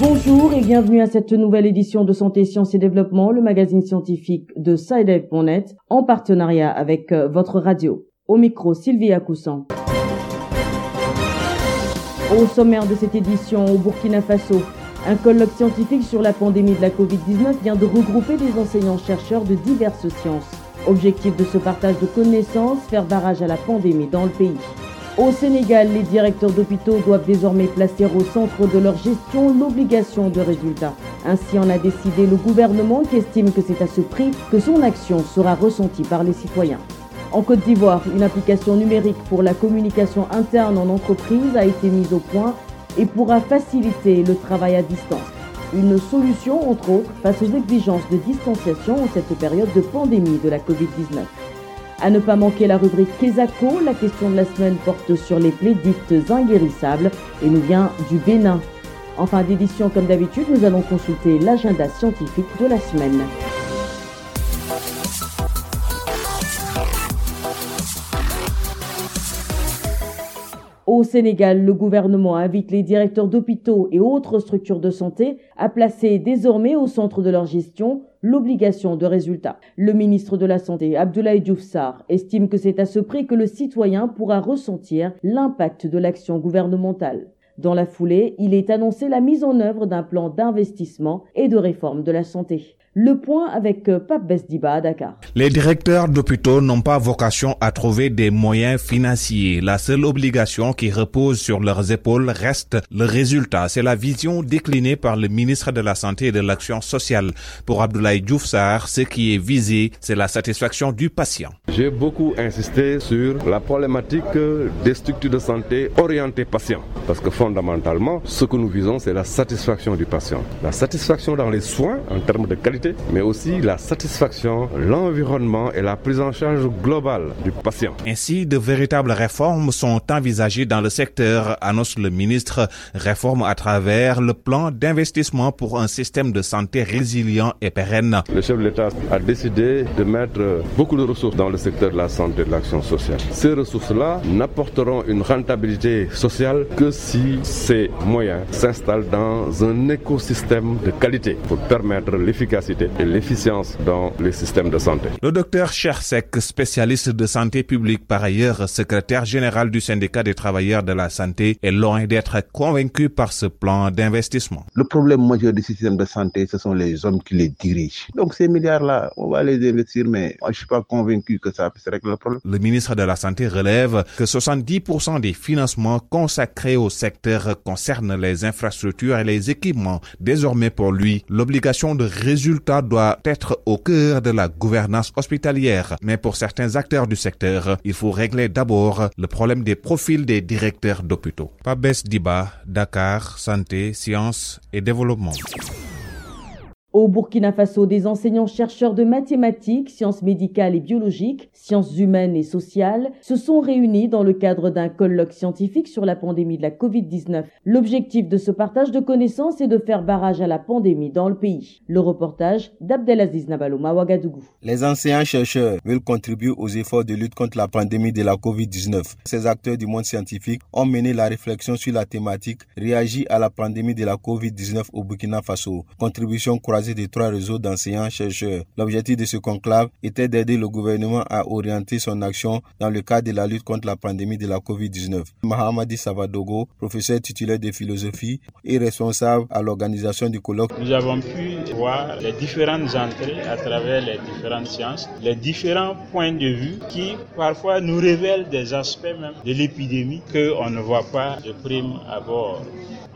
Bonjour et bienvenue à cette nouvelle édition de Santé, Sciences et Développement, le magazine scientifique de SciDev.net, en partenariat avec euh, votre radio. Au micro, Sylvie Coussan. Au sommaire de cette édition, au Burkina Faso, un colloque scientifique sur la pandémie de la Covid-19 vient de regrouper des enseignants-chercheurs de diverses sciences. Objectif de ce partage de connaissances, faire barrage à la pandémie dans le pays. Au Sénégal, les directeurs d'hôpitaux doivent désormais placer au centre de leur gestion l'obligation de résultat. Ainsi en a décidé le gouvernement qui estime que c'est à ce prix que son action sera ressentie par les citoyens. En Côte d'Ivoire, une application numérique pour la communication interne en entreprise a été mise au point et pourra faciliter le travail à distance. Une solution, entre autres, face aux exigences de distanciation en cette période de pandémie de la Covid-19. À ne pas manquer la rubrique Kesako, la question de la semaine porte sur les plaies dites inguérissables et nous vient du Bénin. En fin d'édition, comme d'habitude, nous allons consulter l'agenda scientifique de la semaine. Au Sénégal, le gouvernement invite les directeurs d'hôpitaux et autres structures de santé à placer désormais au centre de leur gestion l'obligation de résultat. Le ministre de la Santé, Abdoulaye Diouf estime que c'est à ce prix que le citoyen pourra ressentir l'impact de l'action gouvernementale. Dans la foulée, il est annoncé la mise en œuvre d'un plan d'investissement et de réforme de la santé. Le point avec euh, Pape Besdiba à Dakar. Les directeurs d'hôpitaux n'ont pas vocation à trouver des moyens financiers. La seule obligation qui repose sur leurs épaules reste le résultat. C'est la vision déclinée par le ministre de la Santé et de l'Action sociale. Pour Abdoulaye Diouf ce qui est visé, c'est la satisfaction du patient. J'ai beaucoup insisté sur la problématique des structures de santé orientées patient. Parce que fondamentalement, ce que nous visons, c'est la satisfaction du patient. La satisfaction dans les soins en termes de qualité mais aussi la satisfaction, l'environnement et la prise en charge globale du patient. Ainsi, de véritables réformes sont envisagées dans le secteur, annonce le ministre, réformes à travers le plan d'investissement pour un système de santé résilient et pérenne. Le chef de l'État a décidé de mettre beaucoup de ressources dans le secteur de la santé et de l'action sociale. Ces ressources-là n'apporteront une rentabilité sociale que si ces moyens s'installent dans un écosystème de qualité pour permettre l'efficacité et l'efficience dans les systèmes de santé. Le docteur Chersek, spécialiste de santé publique par ailleurs, secrétaire général du syndicat des travailleurs de la santé, est loin d'être convaincu par ce plan d'investissement. Le problème majeur du système de santé, ce sont les hommes qui les dirigent. Donc ces milliards-là, on va les investir, mais moi je suis pas convaincu que ça puisse régler le problème. Le ministre de la Santé relève que 70% des financements consacrés au secteur concernent les infrastructures et les équipements. Désormais pour lui, l'obligation de résultat doit être au cœur de la gouvernance hospitalière. Mais pour certains acteurs du secteur, il faut régler d'abord le problème des profils des directeurs d'hôpitaux. Pabès Diba, Dakar, Santé, Sciences et Développement. Au Burkina Faso, des enseignants-chercheurs de mathématiques, sciences médicales et biologiques, sciences humaines et sociales se sont réunis dans le cadre d'un colloque scientifique sur la pandémie de la Covid-19. L'objectif de ce partage de connaissances est de faire barrage à la pandémie dans le pays. Le reportage d'Abdelaziz Nabalouma Ouagadougou. Les enseignants-chercheurs veulent contribuer aux efforts de lutte contre la pandémie de la Covid-19. Ces acteurs du monde scientifique ont mené la réflexion sur la thématique réagir à la pandémie de la Covid-19 au Burkina Faso. Contribution des trois réseaux d'enseignants-chercheurs. L'objectif de ce conclave était d'aider le gouvernement à orienter son action dans le cadre de la lutte contre la pandémie de la COVID-19. Mahamadi Savadogo, professeur titulaire de philosophie et responsable à l'organisation du colloque. Nous avons pu voir les différentes entrées à travers les différentes sciences, les différents points de vue qui parfois nous révèlent des aspects même de l'épidémie qu'on ne voit pas de prime abord.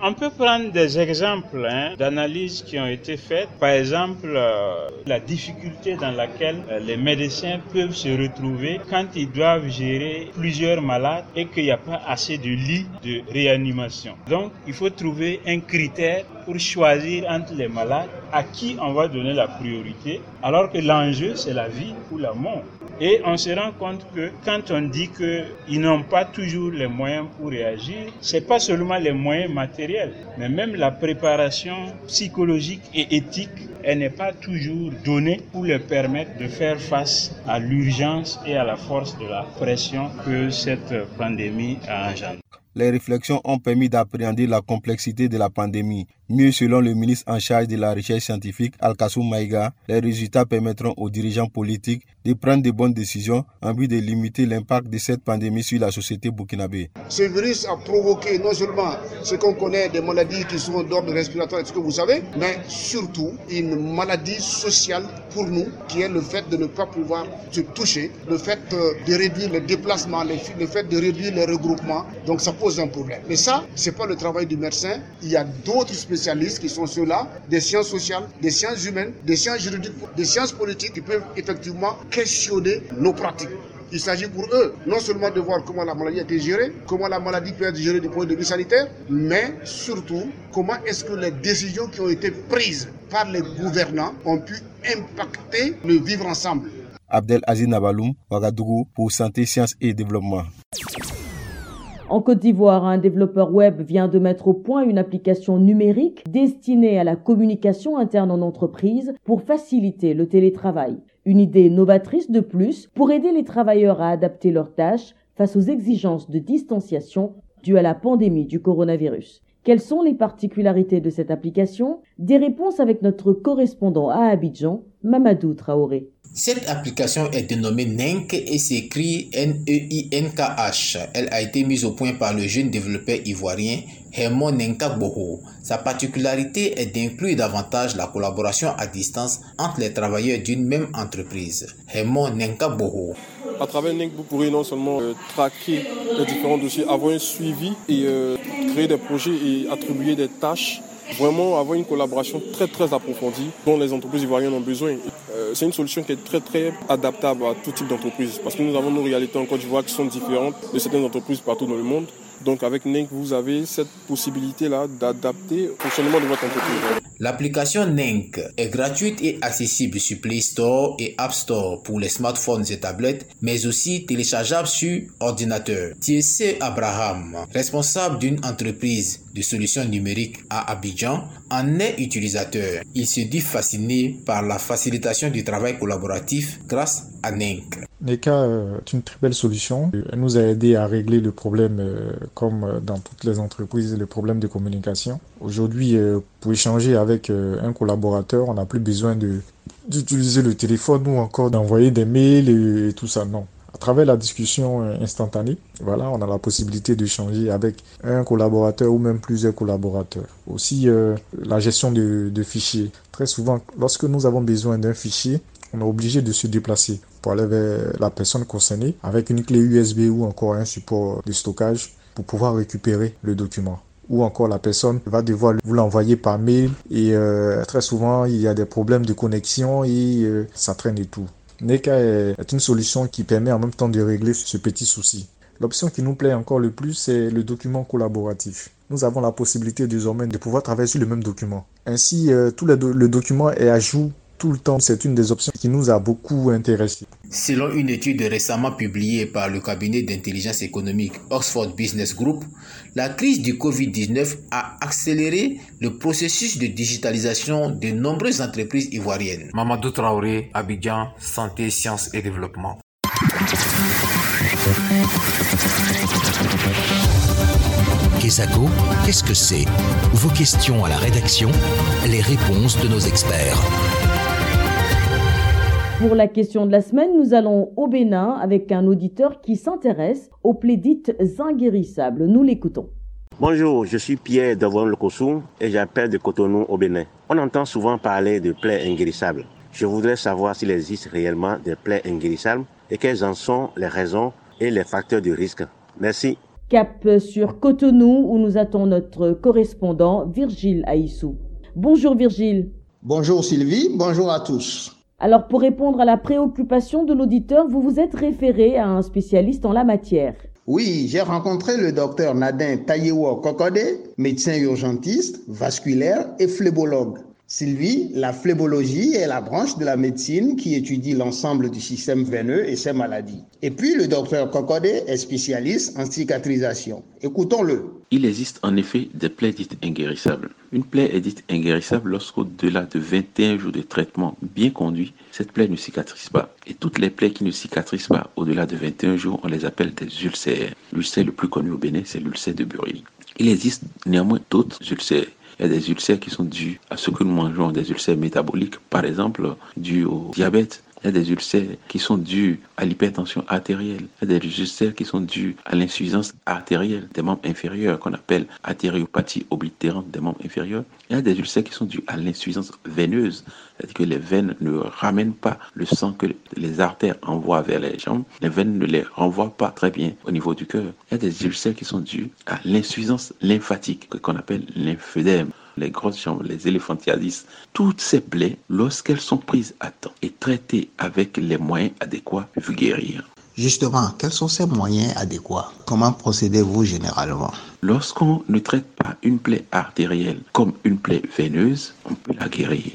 On peut prendre des exemples hein, d'analyses qui ont été faites. Par exemple, euh, la difficulté dans laquelle euh, les médecins peuvent se retrouver quand ils doivent gérer plusieurs malades et qu'il n'y a pas assez de lits de réanimation. Donc, il faut trouver un critère pour choisir entre les malades à qui on va donner la priorité, alors que l'enjeu, c'est la vie ou la mort. Et on se rend compte que quand on dit qu'ils n'ont pas toujours les moyens pour réagir, c'est pas seulement les moyens matériels, mais même la préparation psychologique et éthique, elle n'est pas toujours donnée pour leur permettre de faire face à l'urgence et à la force de la pression que cette pandémie a engendrée. Les réflexions ont permis d'appréhender la complexité de la pandémie. Mieux, selon le ministre en charge de la recherche scientifique, Al-Kassoum Maïga, les résultats permettront aux dirigeants politiques de prendre de bonnes décisions en vue de limiter l'impact de cette pandémie sur la société burkinabé. Ce virus a provoqué non seulement ce qu'on connaît des maladies qui sont d'ordre respiratoire, ce que vous savez, mais surtout une maladie sociale pour nous, qui est le fait de ne pas pouvoir se toucher, le fait euh, de réduire les déplacements, le fait de réduire les regroupements. Donc ça un problème. Mais ça, c'est pas le travail du médecin. Il y a d'autres spécialistes qui sont ceux-là, des sciences sociales, des sciences humaines, des sciences juridiques, des sciences politiques qui peuvent effectivement questionner nos pratiques. Il s'agit pour eux non seulement de voir comment la maladie a été gérée, comment la maladie peut être gérée du point de vue sanitaire, mais surtout comment est-ce que les décisions qui ont été prises par les gouvernants ont pu impacter le vivre ensemble. Abdel Aziz Nabaloum, Ouagadougou, pour Santé, Sciences et Développement. En Côte d'Ivoire, un développeur web vient de mettre au point une application numérique destinée à la communication interne en entreprise pour faciliter le télétravail. Une idée novatrice de plus pour aider les travailleurs à adapter leurs tâches face aux exigences de distanciation dues à la pandémie du coronavirus. Quelles sont les particularités de cette application? Des réponses avec notre correspondant à Abidjan, Mamadou Traoré. Cette application est dénommée NENK et s'écrit N-E-I-N-K-H. Elle a été mise au point par le jeune développeur ivoirien Hemon Boho. Sa particularité est d'inclure davantage la collaboration à distance entre les travailleurs d'une même entreprise. Hemon Boho. À travers NENK, vous pourrez non seulement euh, traquer les différents dossiers, avoir un suivi et euh, créer des projets et attribuer des tâches vraiment avoir une collaboration très très approfondie dont les entreprises ivoiriennes ont besoin. Euh, c'est une solution qui est très très adaptable à tout type d'entreprise parce que nous avons nos réalités en Côte d'Ivoire qui sont différentes de certaines entreprises partout dans le monde. Donc avec NENK, vous avez cette possibilité-là d'adapter le fonctionnement de votre entreprise. L'application NENK est gratuite et accessible sur Play Store et App Store pour les smartphones et tablettes, mais aussi téléchargeable sur ordinateur. T.C. Abraham, responsable d'une entreprise de solutions numériques à Abidjan, en est utilisateur. Il se dit fasciné par la facilitation du travail collaboratif grâce à NENK. NECA euh, est une très belle solution. Elle nous a aidé à régler le problème, euh, comme euh, dans toutes les entreprises, le problème de communication. Aujourd'hui, pour échanger avec un collaborateur, on n'a plus besoin d'utiliser le téléphone ou encore d'envoyer des mails et, tout ça. Non. À travers la discussion instantanée, voilà, on a la possibilité d'échanger avec un collaborateur ou même plusieurs collaborateurs. Aussi, la gestion de fichiers. Très souvent, lorsque nous avons besoin d'un fichier, on est obligé de se déplacer pour aller vers la personne concernée avec une clé USB ou encore un support de stockage pour pouvoir récupérer le document. Ou encore la personne va devoir vous l'envoyer par mail et euh, très souvent il y a des problèmes de connexion et euh, ça traîne et tout. NECA est une solution qui permet en même temps de régler ce petit souci. L'option qui nous plaît encore le plus, c'est le document collaboratif. Nous avons la possibilité désormais de pouvoir travailler sur le même document. Ainsi, euh, tout le, le document est à jour tout le temps. C'est une des options qui nous a beaucoup intéressés. Selon une étude récemment publiée par le cabinet d'intelligence économique Oxford Business Group, la crise du Covid-19 a accéléré le processus de digitalisation de nombreuses entreprises ivoiriennes. Mamadou Traoré, Abidjan, Santé, Sciences et Développement. Kesako, qu'est-ce que c'est? Vos questions à la rédaction, les réponses de nos experts. Pour la question de la semaine, nous allons au Bénin avec un auditeur qui s'intéresse aux plaies dites inguérissables. Nous l'écoutons. Bonjour, je suis Pierre Devon Lekossou et j'appelle de Cotonou au Bénin. On entend souvent parler de plaies inguérissables. Je voudrais savoir s'il existe réellement des plaies inguérissables et quelles en sont les raisons et les facteurs de risque. Merci. Cap sur Cotonou où nous attend notre correspondant Virgile Aïssou. Bonjour Virgile. Bonjour Sylvie, bonjour à tous. Alors pour répondre à la préoccupation de l'auditeur, vous vous êtes référé à un spécialiste en la matière. Oui, j'ai rencontré le docteur Nadin Tayewo Kokode, médecin urgentiste, vasculaire et phlébologue. Sylvie, la phlébologie est la branche de la médecine qui étudie l'ensemble du système veineux et ses maladies. Et puis le docteur Cocodé est spécialiste en cicatrisation. Écoutons-le. Il existe en effet des plaies dites inguérissables. Une plaie est dite inguérissable lorsqu'au-delà de 21 jours de traitement bien conduit, cette plaie ne cicatrise pas. Et toutes les plaies qui ne cicatrisent pas au-delà de 21 jours, on les appelle des ulcères. L'ulcère le plus connu au Bénin, c'est l'ulcère de Buril. Il existe néanmoins d'autres ulcères. Il y a des ulcères qui sont dus à ce que nous mangeons, des ulcères métaboliques, par exemple, dus au diabète. Il y a des ulcères qui sont dus à l'hypertension artérielle. Il y a des ulcères qui sont dus à l'insuffisance artérielle des membres inférieurs qu'on appelle artériopathie oblitérante des membres inférieurs. Il y a des ulcères qui sont dus à l'insuffisance veineuse, c'est-à-dire que les veines ne ramènent pas le sang que les artères envoient vers les jambes. Les veines ne les renvoient pas très bien au niveau du cœur. Il y a des ulcères qui sont dus à l'insuffisance lymphatique qu'on appelle lymphœdème les grosses jambes, les éléphantiasis, toutes ces plaies, lorsqu'elles sont prises à temps et traitées avec les moyens adéquats, peuvent guérir. Justement, quels sont ces moyens adéquats? Comment procédez-vous généralement? Lorsqu'on ne traite pas une plaie artérielle comme une plaie veineuse, on peut la guérir.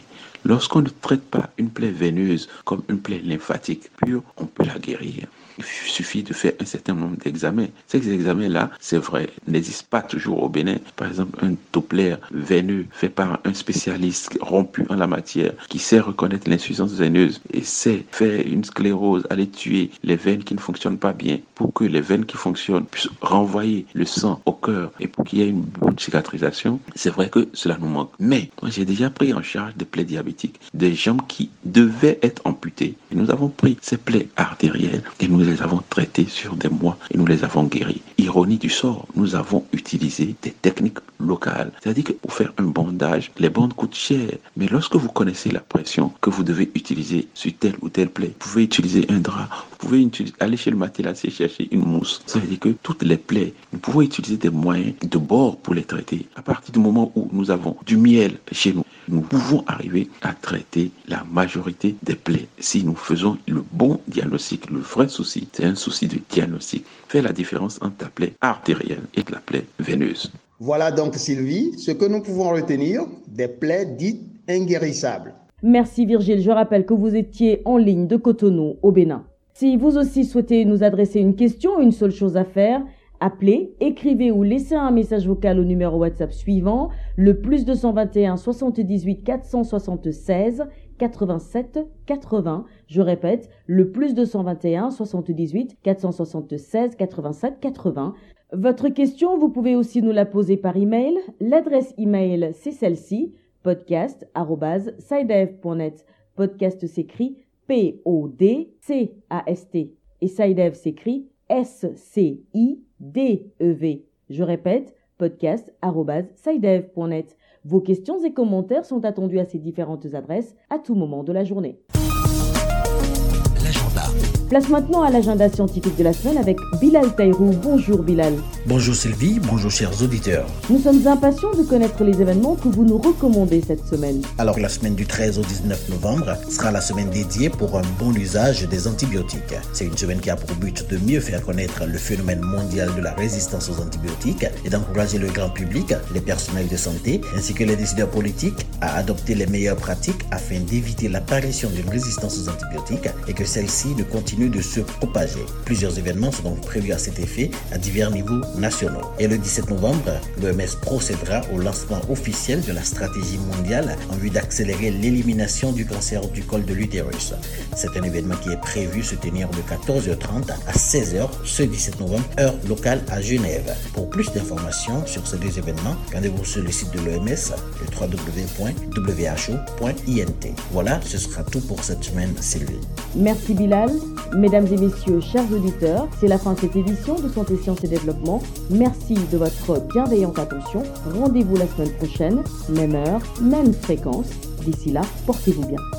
Lorsqu'on ne traite pas une plaie veineuse comme une plaie lymphatique pure, on peut la guérir il suffit de faire un certain nombre d'examens. Ces examens-là, c'est vrai, n'existent pas toujours au Bénin. Par exemple, un Doppler veineux fait par un spécialiste rompu en la matière qui sait reconnaître l'insuffisance veineuse et sait faire une sclérose, aller tuer les veines qui ne fonctionnent pas bien pour que les veines qui fonctionnent puissent renvoyer le sang au cœur et pour qu'il y ait une bonne cicatrisation. C'est vrai que cela nous manque. Mais moi, j'ai déjà pris en charge des plaies diabétiques, des jambes qui devaient être amputées. Nous avons pris ces plaies artérielles et nous les avons traitées sur des mois et nous les avons guéries. Ironie du sort, nous avons utilisé des techniques locales. C'est-à-dire que pour faire un bandage, les bandes coûtent cher. Mais lorsque vous connaissez la pression que vous devez utiliser sur telle ou telle plaie, vous pouvez utiliser un drap, vous pouvez aller chez le matelassier chercher une mousse. Ça veut dire que toutes les plaies, nous pouvons utiliser des moyens de bord pour les traiter. À partir du moment où nous avons du miel chez nous, nous pouvons arriver à traiter la majorité des plaies si nous faisons le bon diagnostic. Le vrai souci, c'est un souci de diagnostic. Faire la différence entre la plaie artérielle et la plaie veineuse. Voilà donc Sylvie, ce que nous pouvons retenir des plaies dites inguérissables. Merci Virgile, je rappelle que vous étiez en ligne de Cotonou au Bénin. Si vous aussi souhaitez nous adresser une question, une seule chose à faire, appelez, écrivez ou laissez un message vocal au numéro WhatsApp suivant, le plus 221 78 476 87 80. Je répète, le plus 221 78 476 87 80. Votre question, vous pouvez aussi nous la poser par email. L'adresse email, c'est celle-ci, podcast.sidev.net. Podcast s'écrit P-O-D-C-A-S-T. Et Sidev s'écrit S-C-I-D-E-V. Je répète, podcast.sidev.net. Vos questions et commentaires sont attendus à ces différentes adresses à tout moment de la journée. Place maintenant à l'agenda scientifique de la semaine avec Bilal Taïrou. Bonjour Bilal. Bonjour Sylvie, bonjour chers auditeurs. Nous sommes impatients de connaître les événements que vous nous recommandez cette semaine. Alors la semaine du 13 au 19 novembre sera la semaine dédiée pour un bon usage des antibiotiques. C'est une semaine qui a pour but de mieux faire connaître le phénomène mondial de la résistance aux antibiotiques et d'encourager le grand public, les personnels de santé ainsi que les décideurs politiques à adopter les meilleures pratiques afin d'éviter l'apparition d'une résistance aux antibiotiques et que celle-ci ne continue de se propager. Plusieurs événements sont donc prévus à cet effet à divers niveaux nationaux. Et le 17 novembre, l'OMS procédera au lancement officiel de la stratégie mondiale en vue d'accélérer l'élimination du cancer du col de l'utérus. C'est un événement qui est prévu se tenir de 14h30 à 16h ce 17 novembre, heure locale à Genève. Pour plus d'informations sur ces deux événements, rendez-vous sur le site de l'OMS, le www.who.int. Voilà, ce sera tout pour cette semaine, Sylvie. Merci Bilal. Mesdames et messieurs, chers auditeurs, c'est la fin de cette édition de Santé, Sciences et Développement. Merci de votre bienveillante attention. Rendez-vous la semaine prochaine, même heure, même fréquence. D'ici là, portez-vous bien.